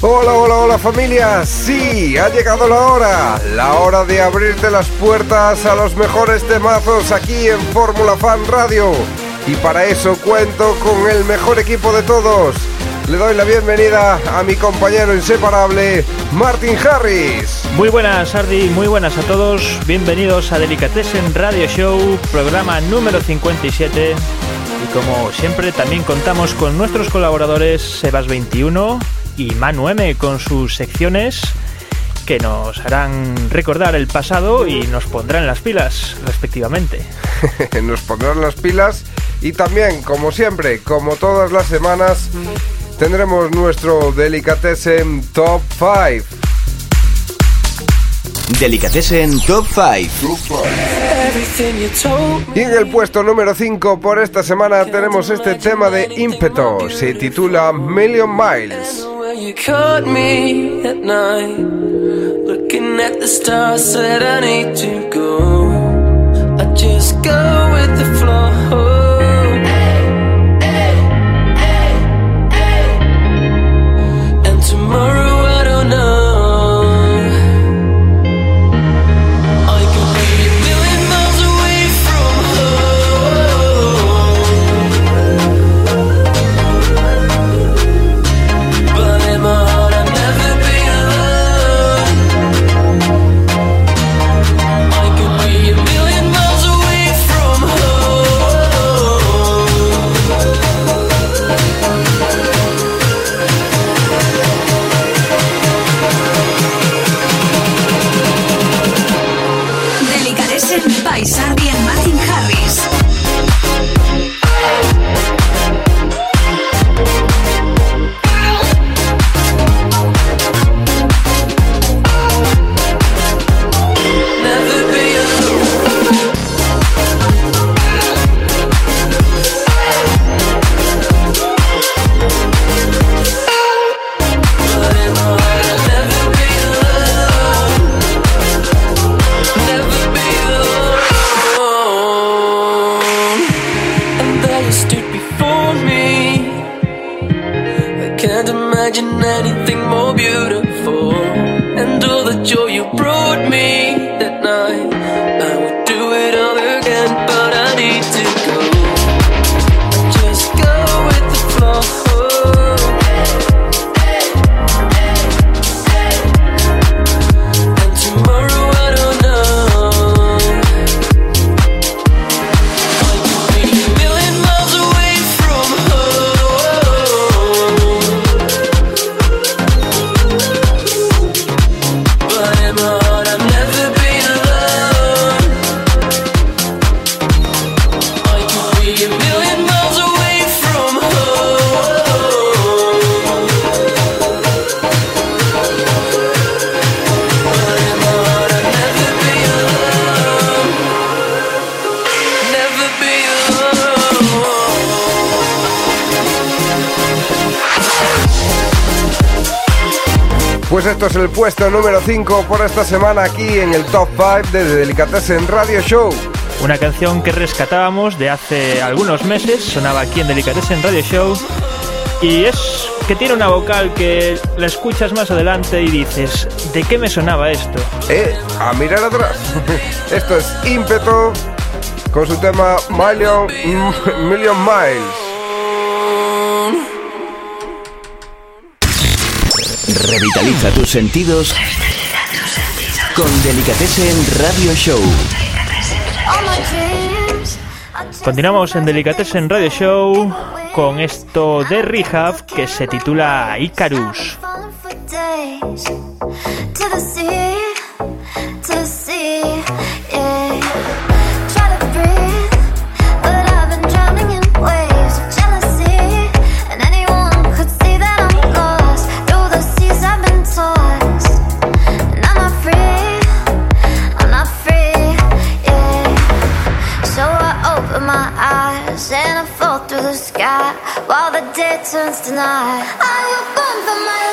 Hola, hola, hola familia. Sí, ha llegado la hora. La hora de abrirte las puertas a los mejores temazos aquí en Fórmula Fan Radio. Y para eso cuento con el mejor equipo de todos. Le doy la bienvenida a mi compañero inseparable, Martin Harris. Muy buenas, Ardi, muy buenas a todos. Bienvenidos a Delicatessen Radio Show, programa número 57. Y como siempre, también contamos con nuestros colaboradores Sebas21 y Manu M con sus secciones que nos harán recordar el pasado y nos pondrán las pilas, respectivamente. Nos pondrán las pilas y también, como siempre, como todas las semanas, tendremos nuestro Delicatessen Top 5. Delicatessen Top 5. Y en el puesto número 5 por esta semana tenemos este tema de ímpeto. Se titula Million Miles. You caught me at night, looking at the stars, said I need to go. I just go with the flow. Esto es el puesto número 5 por esta semana aquí en el Top 5 de Delicatessen Radio Show. Una canción que rescatábamos de hace algunos meses, sonaba aquí en Delicatessen Radio Show y es que tiene una vocal que la escuchas más adelante y dices, ¿de qué me sonaba esto? Eh, a mirar atrás. Esto es ímpeto con su tema Million, Million Miles. Revitaliza tus sentidos con Delicatessen Radio Show. Continuamos en Delicatessen Radio Show con esto de Rehab que se titula Icarus. tonight. I will burn for my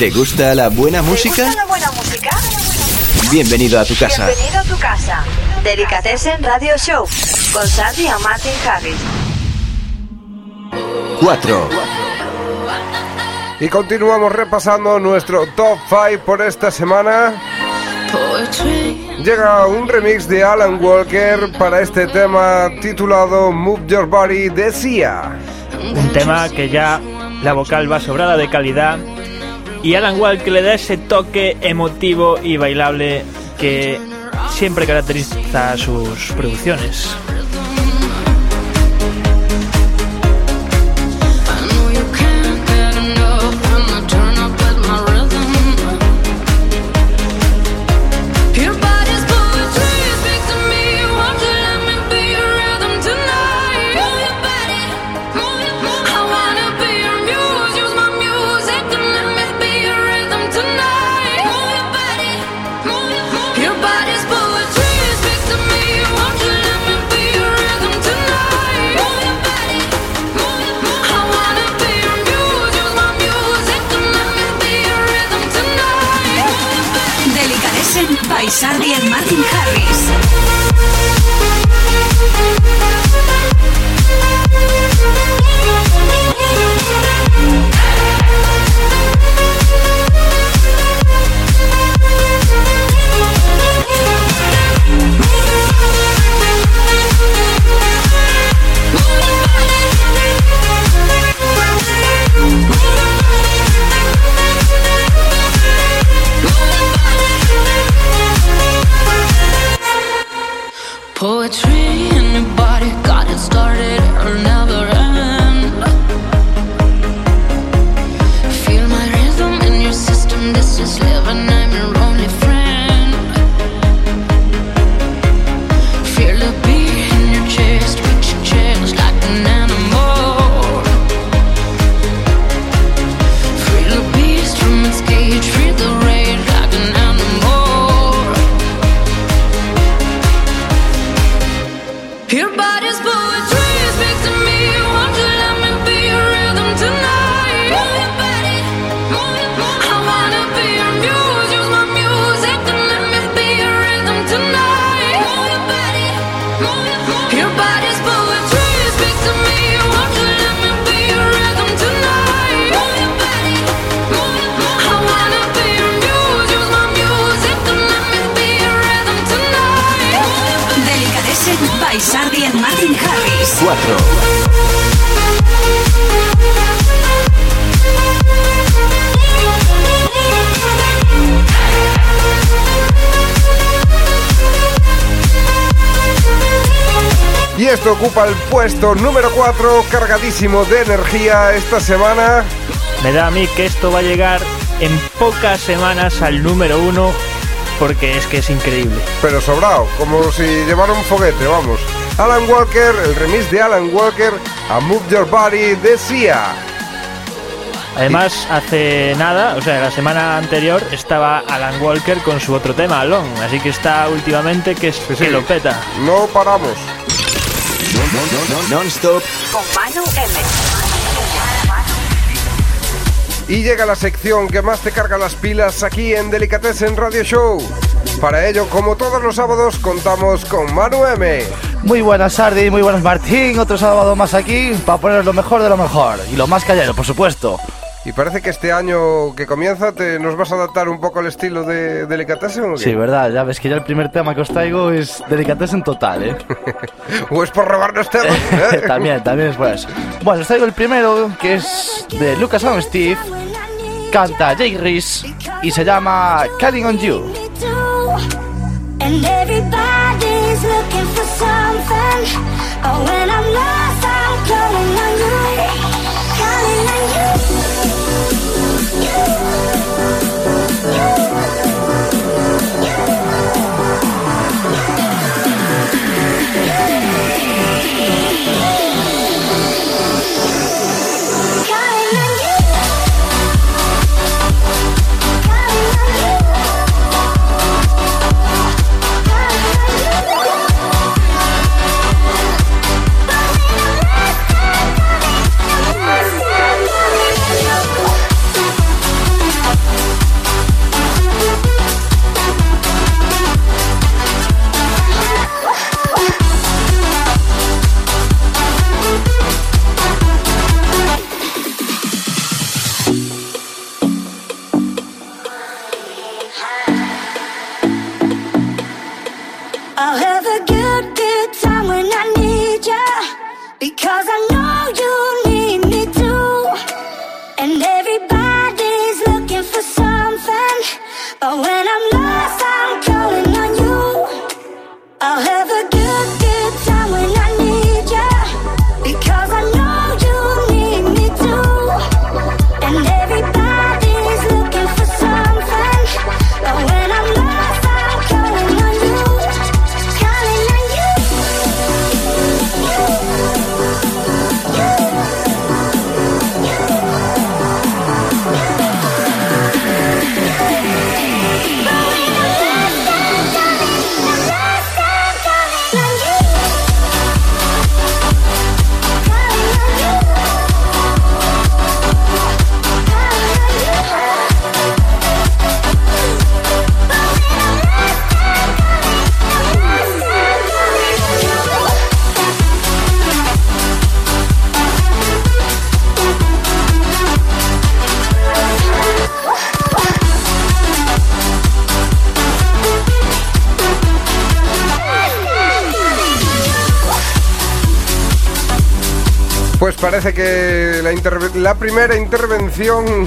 ¿Te gusta la buena música? ¿Te gusta la buena música? Bienvenido a tu casa. Bienvenido a tu casa. Delicatessen Radio Show con Sandy y Martin Harris. 4. Y continuamos repasando nuestro top 5 por esta semana. Llega un remix de Alan Walker para este tema titulado Move Your Body de Sia. Un tema que ya la vocal va sobrada de calidad y Alan Wall que le da ese toque emotivo y bailable que siempre caracteriza sus producciones. Puesto número 4, cargadísimo de energía esta semana. Me da a mí que esto va a llegar en pocas semanas al número uno porque es que es increíble. Pero sobrado, como si llevara un foguete, vamos. Alan Walker, el remix de Alan Walker a Move Your Body de Sia. Además, hace nada, o sea, la semana anterior estaba Alan Walker con su otro tema, Alone, así que está últimamente que, es, Sí, que sí. lo peta. No paramos. Non-stop Con Manu M. Y llega la sección que más te carga las pilas aquí en Delicatessen Radio Show. Para ello, como todos los sábados, contamos con Manu M. Muy buenas, Sardi, muy buenas, Martín. Otro sábado más aquí para poner lo mejor de lo mejor. Y lo más callado, por supuesto. Y parece que este año que comienza te nos vas a adaptar un poco al estilo de Delicatessen. ¿o qué? Sí, verdad, ya ves que ya el primer tema que os traigo es en total, ¿eh? ¿O es por robarnos temas? ¿eh? también, también es por eso. Bueno, os traigo el primero, que es de Lucas and Steve, canta Jake Reese y se llama Calling on You. Parece que la, la primera intervención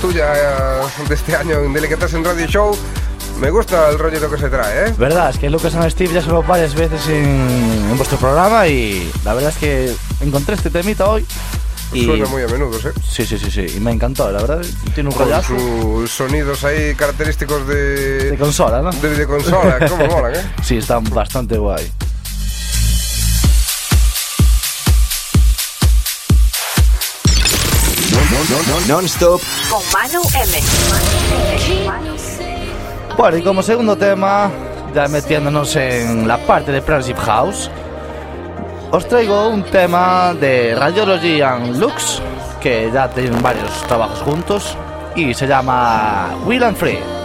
tuya eh, de este año en Delicatessen Radio Show me gusta el rollito que se trae, ¿eh? Verdad, es que Lucas and Steve ya sonó varias veces en, en vuestro programa y la verdad es que encontré este temita hoy. Y, Suena muy a menudo, ¿eh? Sí, sí, sí, sí, y me encantó, la verdad, tiene un Con rollazo sus sonidos ahí característicos de, de consola, ¿no? de videoconsola, molan, ¿eh? Sí, está bastante guay. Non-stop Con Manu M. Bueno, y como segundo tema, ya metiéndonos en la parte de Friendship House, os traigo un tema de Radiology and Lux, que ya tienen varios trabajos juntos, y se llama Will and Free.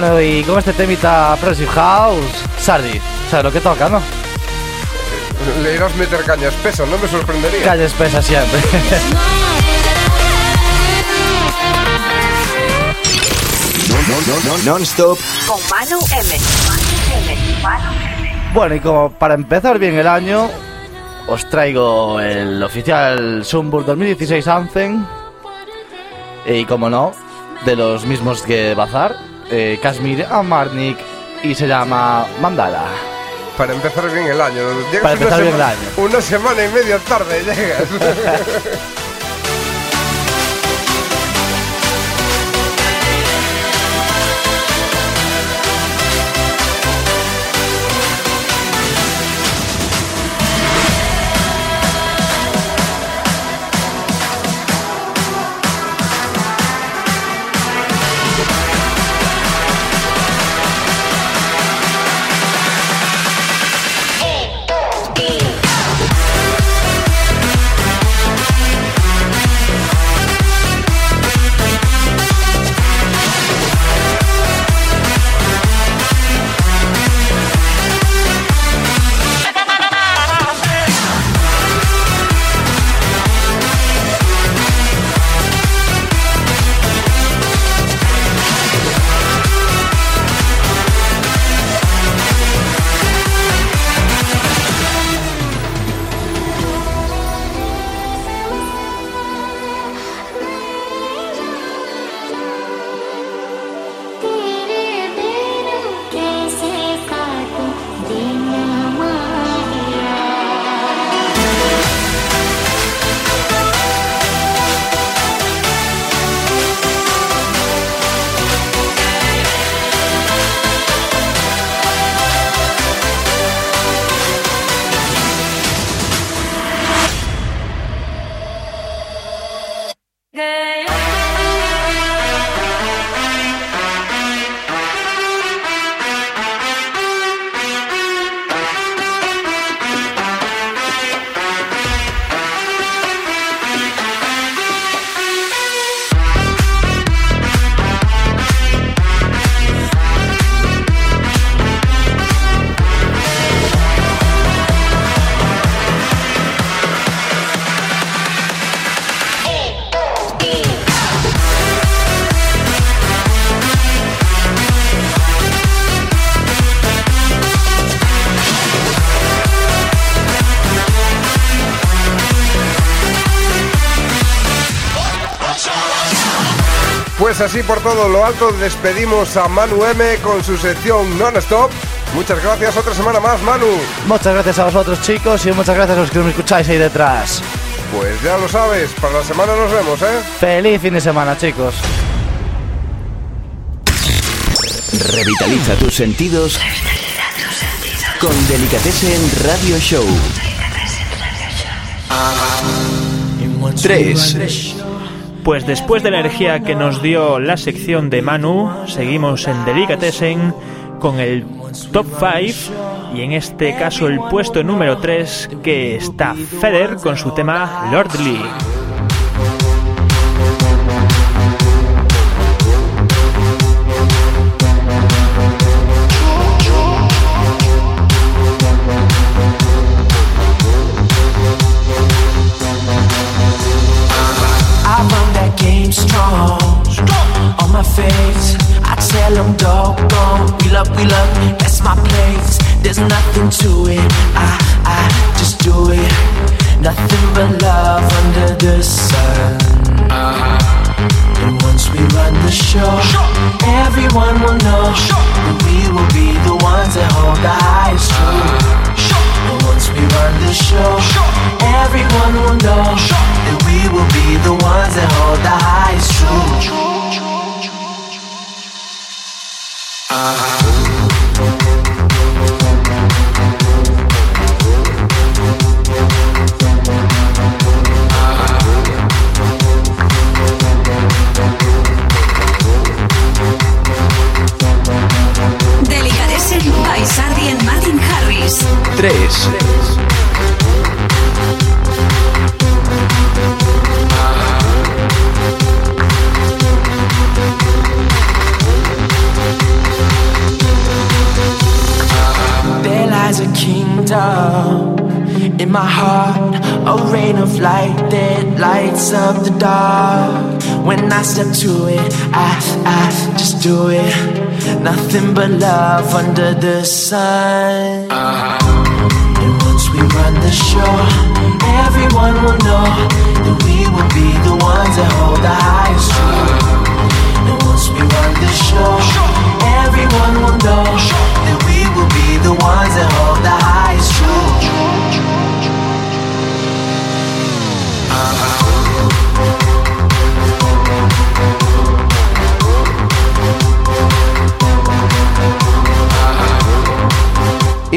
Bueno, y con este temita Progressive House, Sardi, ¿sabes lo que toca, no? Le irás meter caña espesa, no me sorprendería. Calle espesa siempre. Non-stop, Con. Manu M. bueno, y como para empezar bien el año, os traigo el oficial Sunburst 2016 Anthem. Y como no, de los mismos que Bazar, eh, Kashmir Amarnik, y se llama Mandala. Para empezar bien el año. Llegas Para empezar bien el año. Una semana y media tarde llegas. Pues así por todo lo alto despedimos a Manu M con su sección non-stop. Muchas gracias, otra semana más, Manu. Muchas gracias a vosotros, chicos, y muchas gracias a los que me escucháis ahí detrás. Pues ya lo sabes, para la semana nos vemos, ¿eh? Feliz fin de semana, chicos. revitaliza tus sentidos con Delicatessen Radio Show. 3. Pues después de la energía que nos dio la sección de Manu, seguimos en Delicatessen con el top 5 y en este caso el puesto número 3 que está Feder con su tema Lordly. Tell them doggone. We love, we love, that's my place. There's nothing to it. I, I just do it. Nothing but love under the sun. Uh-huh. And once we run the show, everyone will know that we will be the ones that hold the highest truth. Uh-huh. And once we run the show, everyone will know Nothing but love under the sun. Uh-huh. And once we run the show, everyone will know that we will be the ones that hold the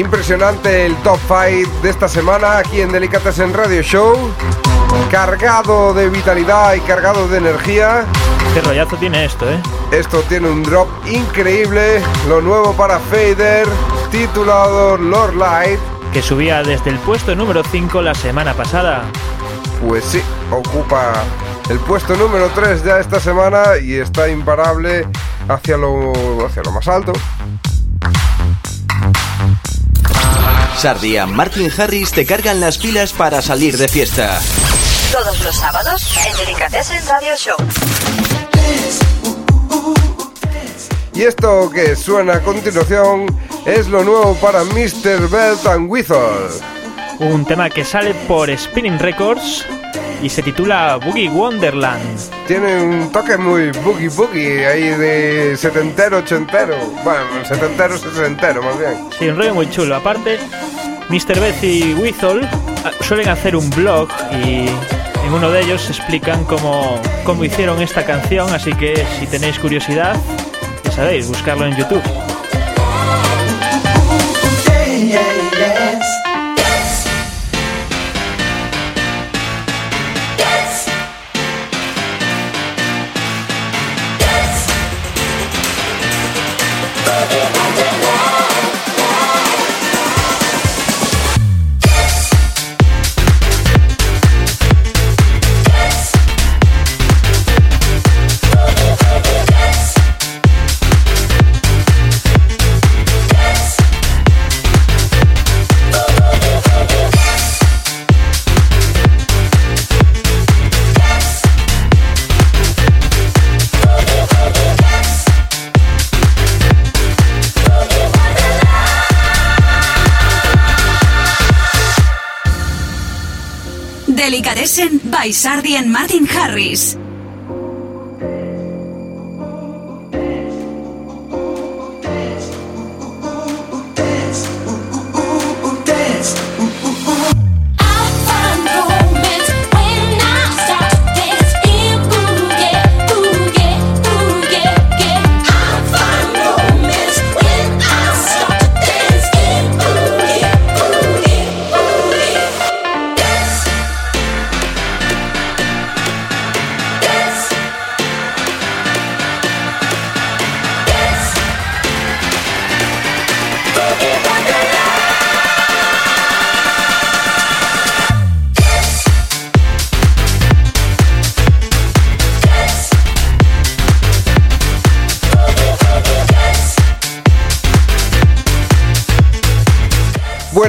Impresionante el top 5 de esta semana aquí en Delicatessen Radio Show. Cargado de vitalidad y cargado de energía. Qué rollazo tiene esto, ¿eh? Esto tiene un drop increíble. Lo nuevo para Fader, titulado Lord Light. Que subía desde el puesto número 5 la semana pasada. Pues sí, ocupa el puesto número 3 ya esta semana y está imparable hacia lo, hacia lo más alto. Sardia, Martin Harris te cargan las pilas para salir de fiesta. Todos los sábados en Delicatessen Radio Show. Y esto que suena a continuación es lo nuevo para Mr. Belt and Whistle. Un tema que sale por Spinning Records y se titula Boogie Wonderland. Tiene un toque muy boogie boogie ahí de setentero, ochentero. Bueno, setentero, sesentero más bien. Sí, un rollo muy chulo. Aparte, Mr. Beth y Whistle ah, suelen hacer un blog y en uno de ellos explican cómo, cómo hicieron esta canción, así que si tenéis curiosidad, ya sabéis, buscarlo en YouTube. Delicatessen by Sardi and Martin Harris.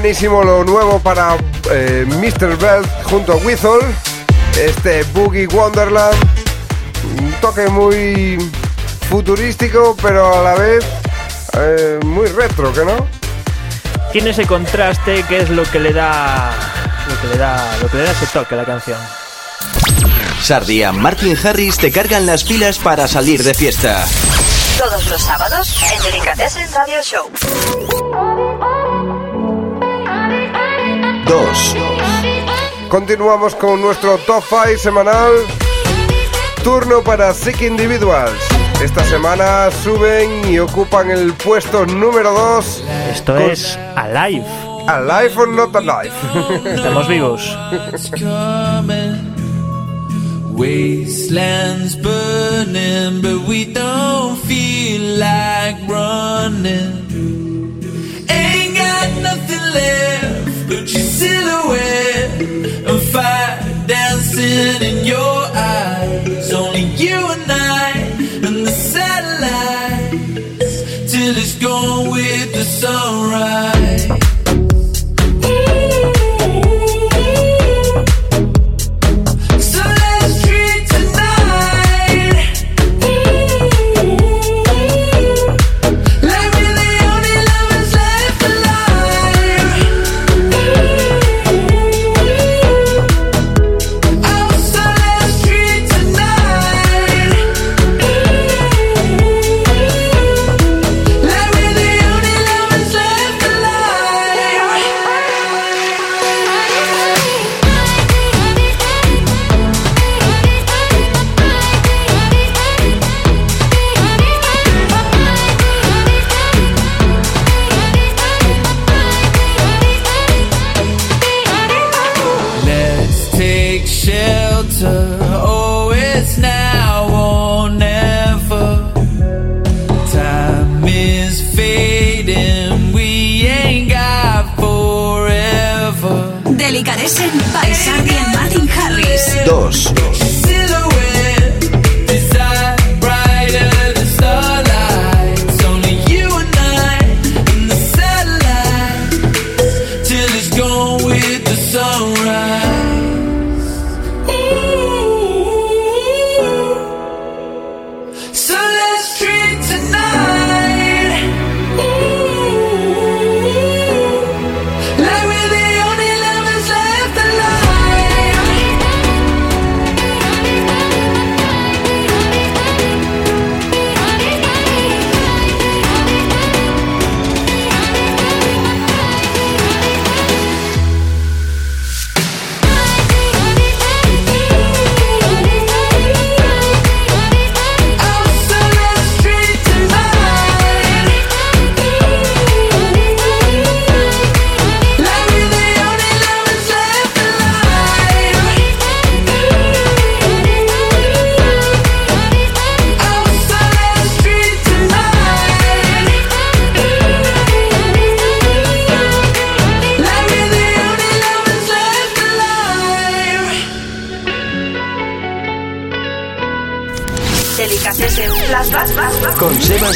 Buenísimo lo nuevo para eh, Mr. Belt junto a Whistle. Este Boogie Wonderland. Un toque muy futurístico, pero a la vez eh, muy retro, ¿que no? Tiene ese contraste que es lo que le da lo que le da lo que le da ese toque a la canción. Sardia, Martin Harris te cargan las pilas para salir de fiesta. Todos los sábados en Delicatessen Radio Show. 2. Continuamos con nuestro top 5 semanal. Turno para Sick Individuals. Esta semana suben y ocupan el puesto número 2. Esto es Alive. Alive or not alive. Estamos vivos. coming. Wastelands burning, but we don't feel like running. Ain't got nothing left but your silhouette and fire dancing in your eyes. Only you and I and the satellites till it's gone with the sunrise.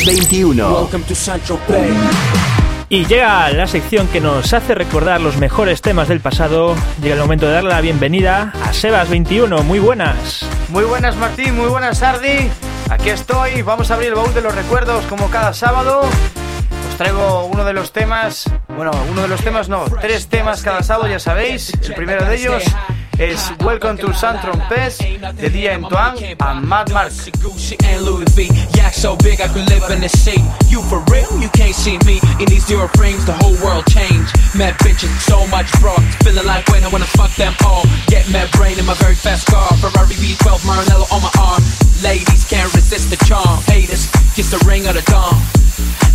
2021. Y llega la sección que nos hace recordar los mejores temas del pasado. Llega el momento de darle la bienvenida a Sebas21. Muy buenas. Muy buenas Martín, muy buenas Sardi. Aquí estoy, vamos a abrir el baúl de los recuerdos como cada sábado. Os traigo uno de los temas, bueno, uno de los temas no, tres temas cada sábado, ya sabéis. El primero de ellos es Welcome to San Trompes de Dia Antoine and Mad Mark. Gucci and Louis V. Yak so big I could live in the sea. You for real? You can't see me in these zero frames. The whole world changed. Mad bitches, so much broad. Feeling like when I wanna fuck them all. Get mad brain in my very fast car. Ferrari V12 Maranello on my arm. Ladies can't resist the charm. Haters, kiss the ring of the dawn.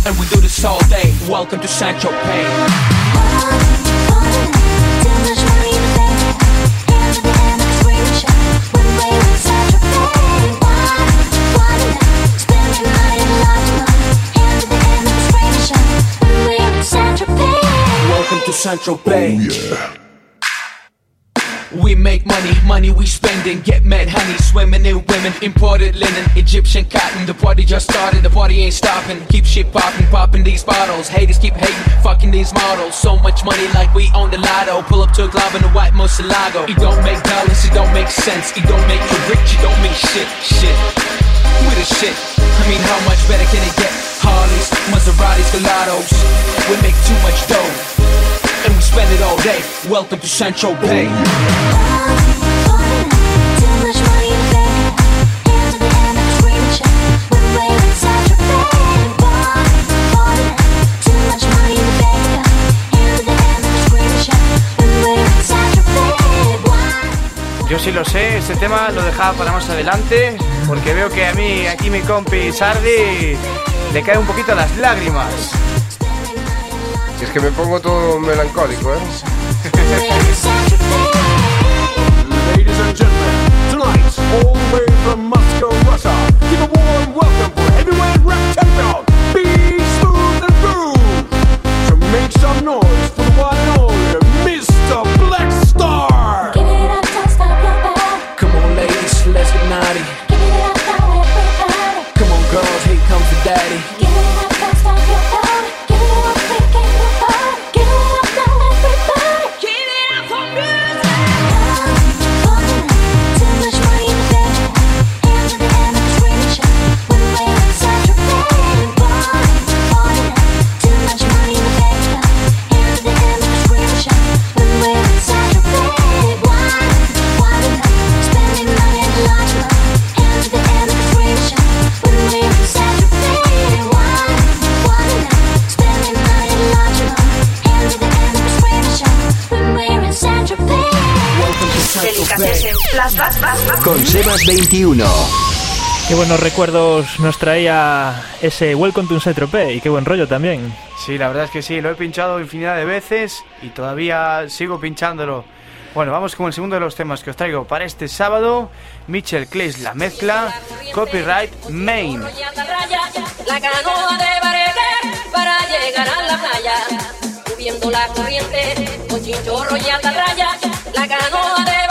And we do this all day. Welcome to Sancho Pay. Welcome to Central Bay. Oh, we make money, money we spend and Get mad honey, swimming in women, imported linen, Egyptian cotton. The party just started, the party ain't stopping. Keep shit popping, popping these bottles. Haters keep hating, fucking these models. So much money like we own the lotto. Pull up to a club in a white Moselago. It don't make dollars, it don't make sense. It don't make you rich, it don't make shit, shit. We the shit. I mean, how much better can it get? Harleys, Maseratis, Gelatos. We make too much dough, Welcome to Central Bay. Yo sí lo sé, este tema lo dejaba para más adelante, porque veo que a mí, aquí mi compi Sardi, le cae un poquito las lágrimas. Es que me pongo todo melancólico, ¿eh? Ladies and gentlemen, tonight, all the way from Moscow, Russia, give a warm welcome for heavyweight rap champion, Be Smooth and Groove. So make some noise for the one and only Mr. Black Star. Come on, ladies, let's get naughty. Come on, girls, here comes the daddy. Delicatessen Flashback. Con Sebas 21. Qué buenos recuerdos nos traía ese Welcome to Saint-Tropez y qué buen rollo también. Sí, la verdad es que sí, lo he pinchado infinidad de veces y todavía sigo pinchándolo. Bueno, vamos con el segundo de los temas que os traigo para este sábado. Mitchell Clays la mezcla, copyright main. La canoa de barete para llegar a la playa. Subiendo la corriente con chinchorro y atarraya. La canoa de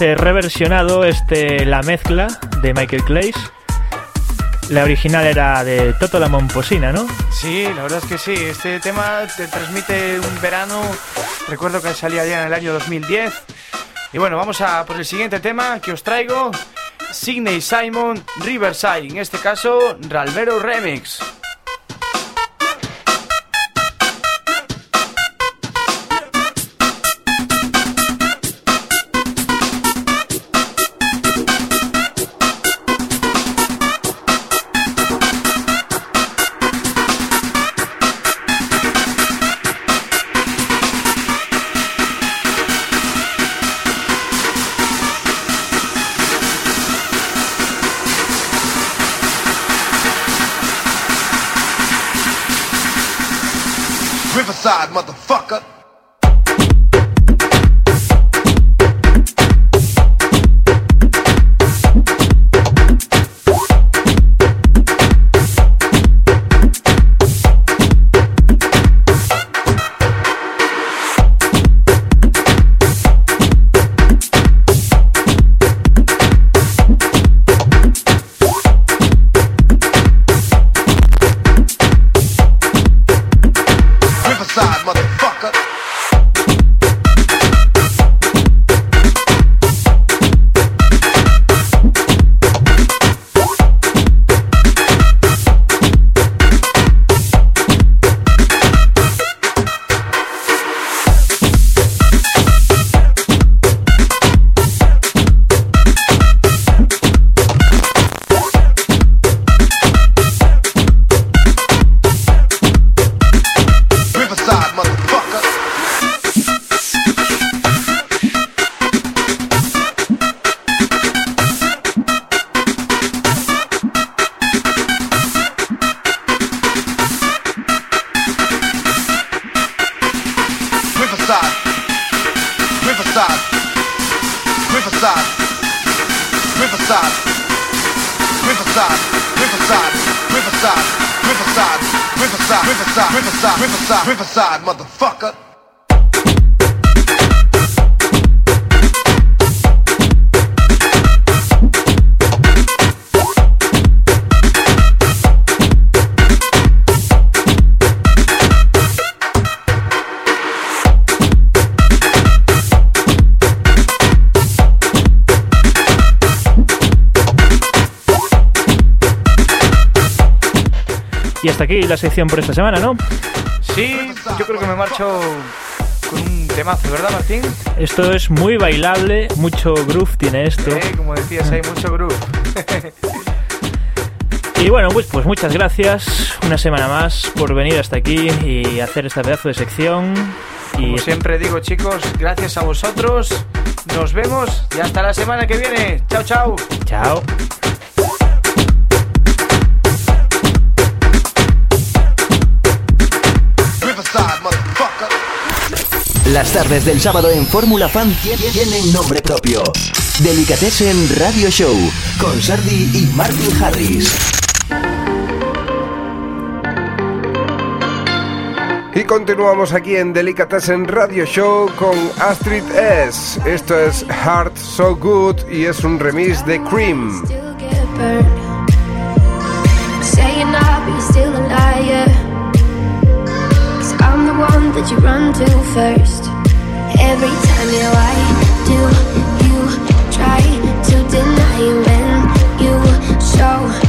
Reversionado este La Mezcla de Michael Clays. La original era de Toto la Momposina, ¿no? Sí, la verdad es que sí. Este tema te transmite un verano. Recuerdo que salía ya en el año 2010. Y bueno, vamos a por el siguiente tema que os traigo. Sidney Simon Riverside. En este caso, Ralvero Remix. Riverside, Riverside, Riverside, Riverside, Riverside, Riverside, Riverside, Riverside, Riverside, Riverside, motherfucker. Y hasta aquí la sección por esta semana, ¿no? Sí, yo creo que me marcho con un temazo, ¿verdad, Martín? Esto es muy bailable, mucho groove tiene esto. Eh, como decías, hay mucho groove. Y bueno, pues, pues muchas gracias una semana más por venir hasta aquí y hacer este pedazo de sección. Y Como siempre digo, chicos, gracias a vosotros. Nos vemos y hasta la semana que viene. Chao, chao. Chao. Las tardes del sábado en Fórmula Fan tie- tienen nombre propio. Delicatessen Radio Show con Sardi y Martin Harris. Y continuamos aquí en Delicatessen Radio Show con Astrid S. Esto es Heart So Good y es un remix de Cream. That you run to first. Every time you lie, do you try to deny when you show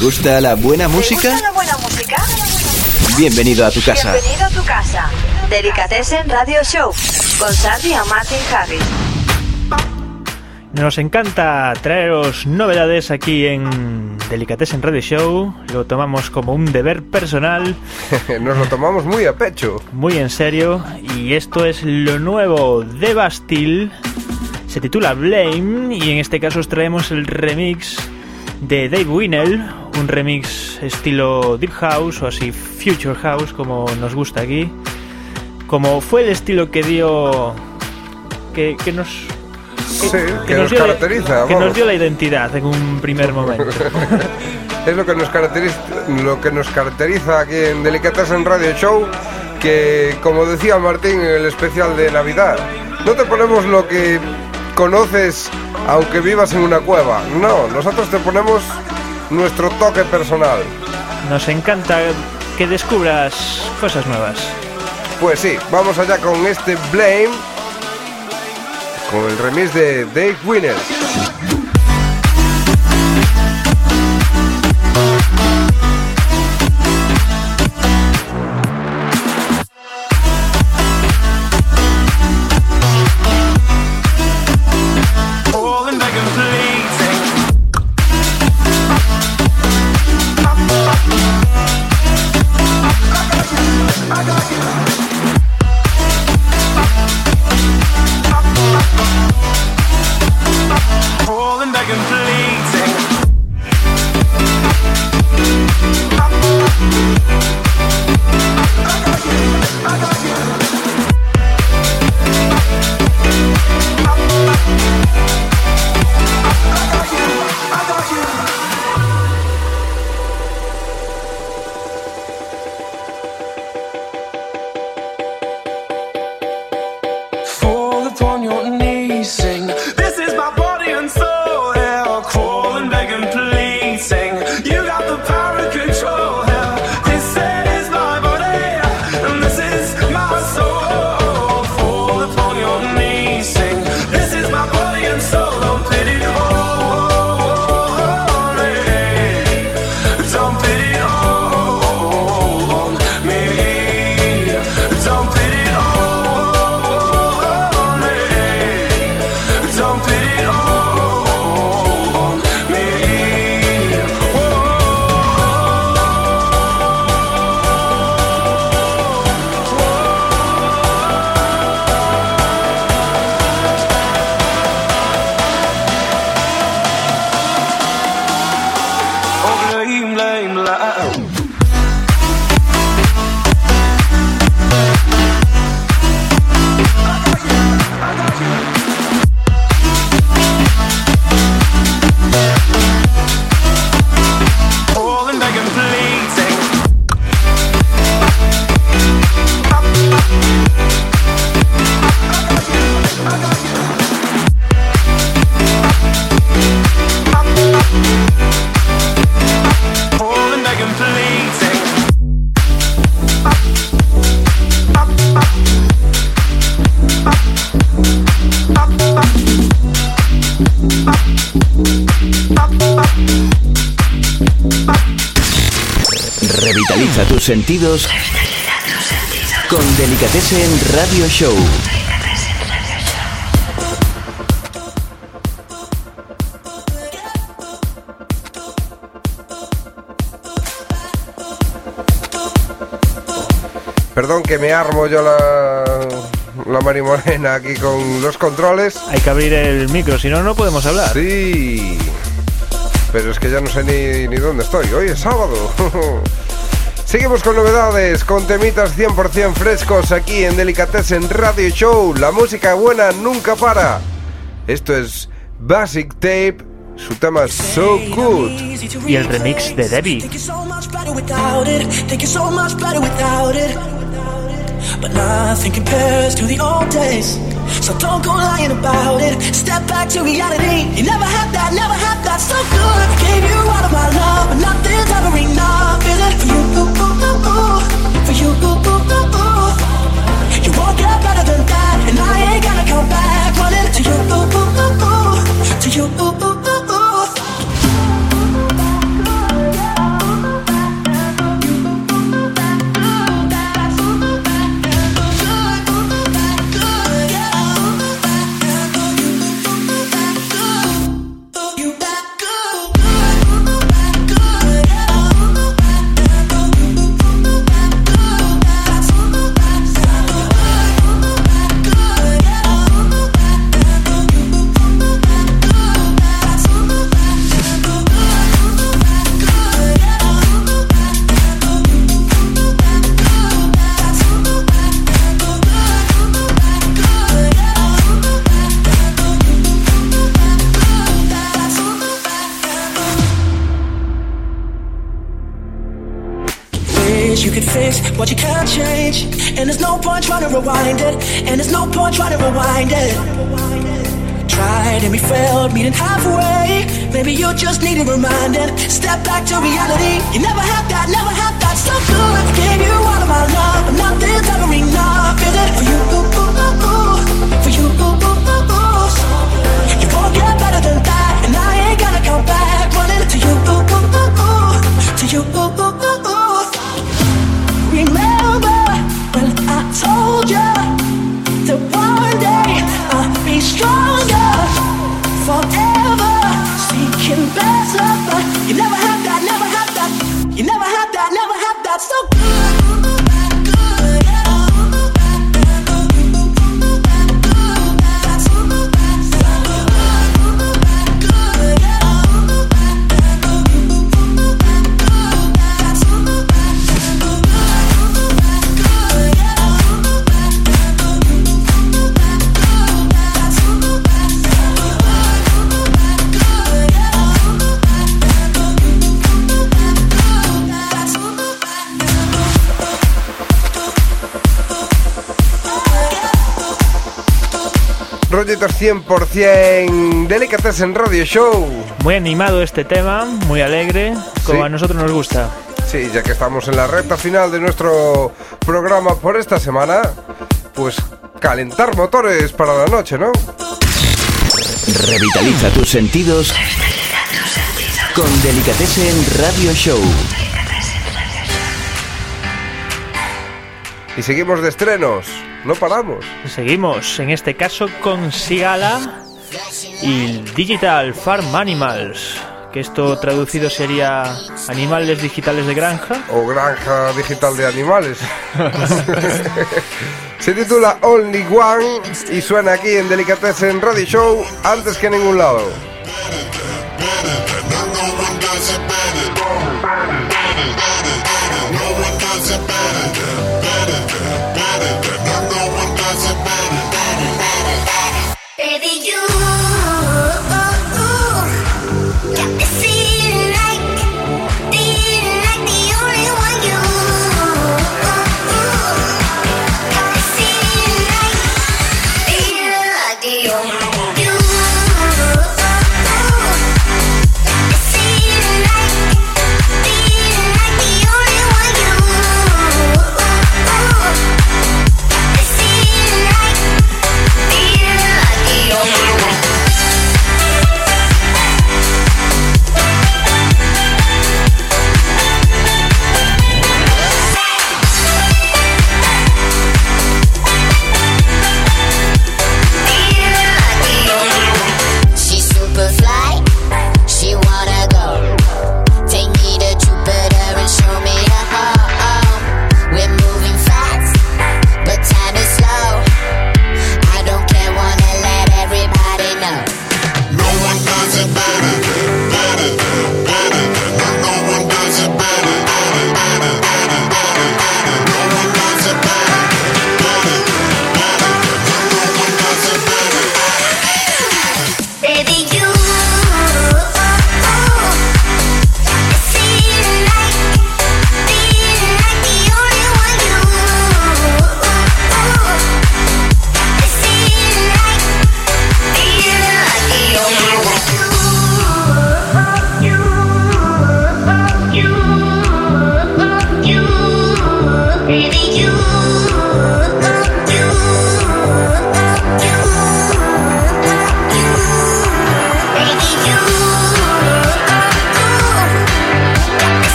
gusta la buena ¿Te música? gusta la buena música? Bienvenido a tu casa. Bienvenido a tu casa. Delicatessen Radio Show con Sandy y Martin Harris. Nos encanta traeros novedades aquí en Delicatessen Radio Show. Lo tomamos como un deber personal. Nos lo tomamos muy a pecho. Muy en serio. Y esto es lo nuevo de Bastille. Se titula Blame y en este caso os traemos el remix de Dave Winnell, un remix estilo Deep House o así Future House como nos gusta aquí. Como fue el estilo que dio... que, que nos... Sí, que nos la- caracteriza, que nos dio la identidad en un primer momento. es lo que nos caracteriza, lo que nos caracteriza aquí en Delicatessen Radio Show, que como decía Martín en el especial de Navidad, no te ponemos lo que conoces aunque vivas en una cueva. No, nosotros te ponemos nuestro toque personal. Nos encanta que descubras cosas nuevas. Pues sí, vamos allá con este Blame, con el remix de Dave Winner. Sentidos con Delicatessen Radio Show. Perdón que me armo yo la, la marimorena aquí con los controles. Hay que abrir el micro, si no, no podemos hablar. Sí. Pero es que ya no sé ni, ni dónde estoy. Hoy es sábado. Seguimos con novedades, con temitas 100% frescos aquí en Delicatessen Radio Show. La música buena nunca para. Esto es Basic Tape, su tema So Good. Y el remix de Debbie. so much better without it. Think you're so much better without it. But nothing compares to the old days. So don't go lying about it. Step back to reality. You never had that, never had that. So good. Gave you all of my love, but nothing's ever Rollitos 100% Delicatessen Radio Show. Muy animado este tema, muy alegre, como Sí. a nosotros nos gusta. Sí, ya que estamos en la recta final de nuestro programa por esta semana, pues calentar motores para la noche, ¿no? Revitaliza tus sentidos con Delicatessen Radio Show. Y seguimos de estrenos, no paramos. Seguimos, en este caso con Sigala y Digital Farm Animals, que esto traducido sería animales digitales de granja. O granja digital de animales. Se titula Only One y suena aquí en Delicatessen Radio Show antes que en ningún lado.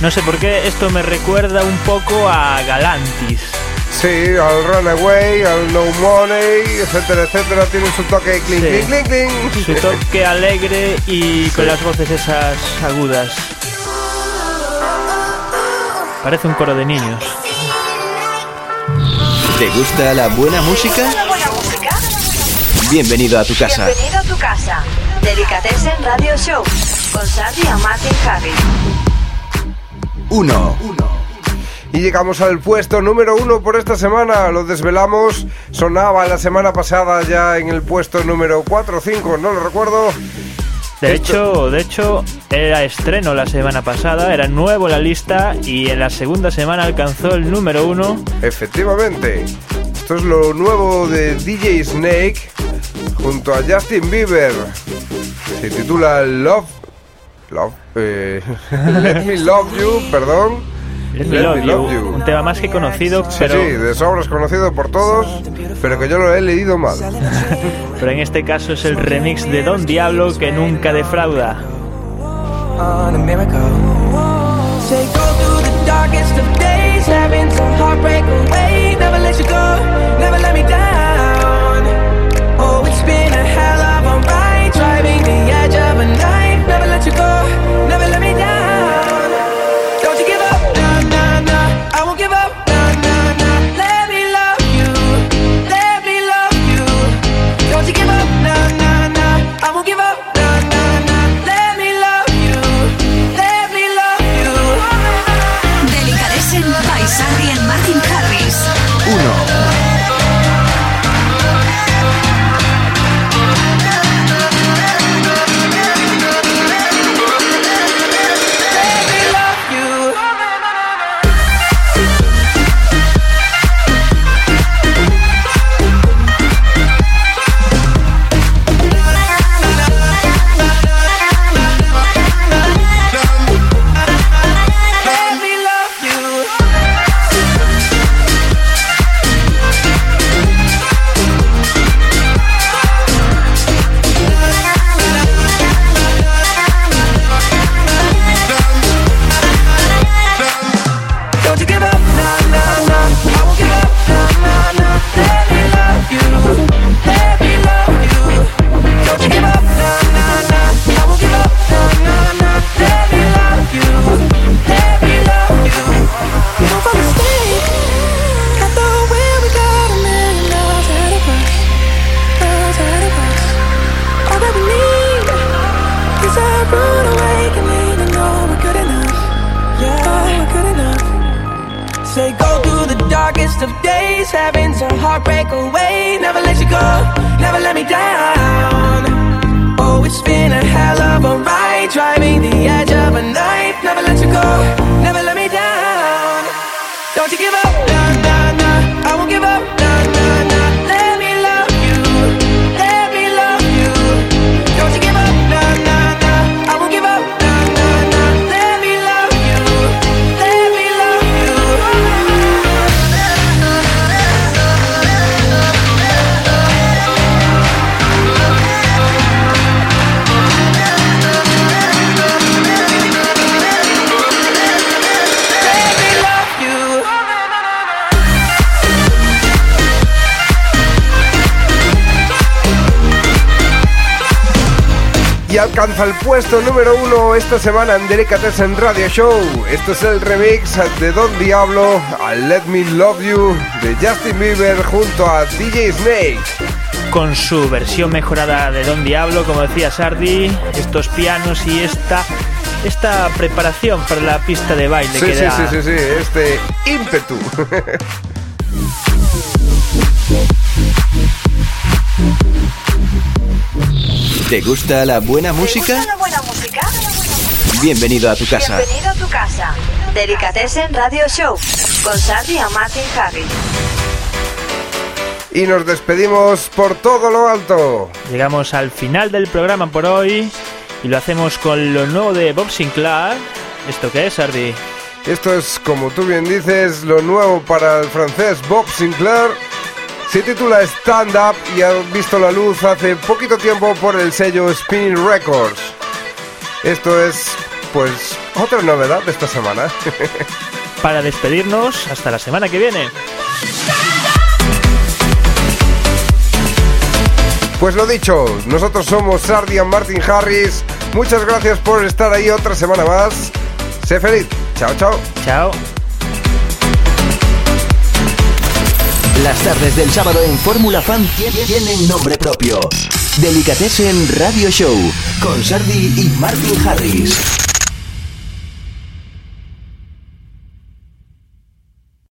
No sé por qué esto me recuerda un poco a Galantis. Sí, al Runaway, al No Money, etcétera, etcétera. Tiene su toque clink, Sí. clink, clink, clink. Su toque alegre y con las voces esas agudas. Parece un coro de niños. ¿Te gusta la buena música? ¿La buena música? Bienvenido a tu casa. Bienvenido a tu casa. Delicatessen Radio Show con Sandy y Martin Harris. 1. Y llegamos al puesto número uno por esta semana. Lo desvelamos. Sonaba la semana pasada ya en el puesto número 4 o 5, no lo recuerdo. De Esto- hecho, de hecho, era estreno la semana pasada, era nuevo en la lista y en la segunda semana alcanzó el número uno. Efectivamente. Esto es lo nuevo de DJ Snake junto a Justin Bieber. Se titula Love. Love. eh, Let me love you, perdón. Let Me Love You, un tema más que conocido, Sí, pero, sí, de sobra es conocido por todos, pero que yo lo he leído mal. pero en este caso es el remix de Don Diablo que nunca defrauda. darkest of days, having some heartbreak away. Never let you go, never let me down. And Martin Harris. 1. Alcanza el puesto número uno esta semana en Delicatessen Radio Show. Esto es el remix de Don Diablo a Let Me Love You de Justin Bieber junto a DJ Snake. Con su versión mejorada de Don Diablo, como decía Sardi, estos pianos y esta, esta preparación para la pista de baile Sí, que sí, da- sí, sí, sí, este ímpetu. ¿Te gusta la buena ¿Te música? gusta la buena música? Bienvenido a tu casa. Bienvenido a tu casa. Delicatessen Radio Show con Sandy y Martin Harris. y nos despedimos por todo lo alto. Llegamos al final del programa por hoy y lo hacemos con lo nuevo de Bob Sinclair. ¿Esto qué es, Sardi? Esto es, como tú bien dices, lo nuevo para el francés Bob Sinclair. Se titula Stand Up y ha visto la luz hace poquito tiempo por el sello Spinning Records. Esto es, pues, otra novedad de esta semana. Para despedirnos, hasta la semana que viene. Pues lo dicho, nosotros somos Sardian Martin Harris. Muchas gracias por estar ahí otra semana más. Sé feliz. Chao, chao. Chao. Las tardes del sábado en Fórmula Fan tie- tienen nombre propio. Delicatessen Radio Show con Sardi y Martin Harris.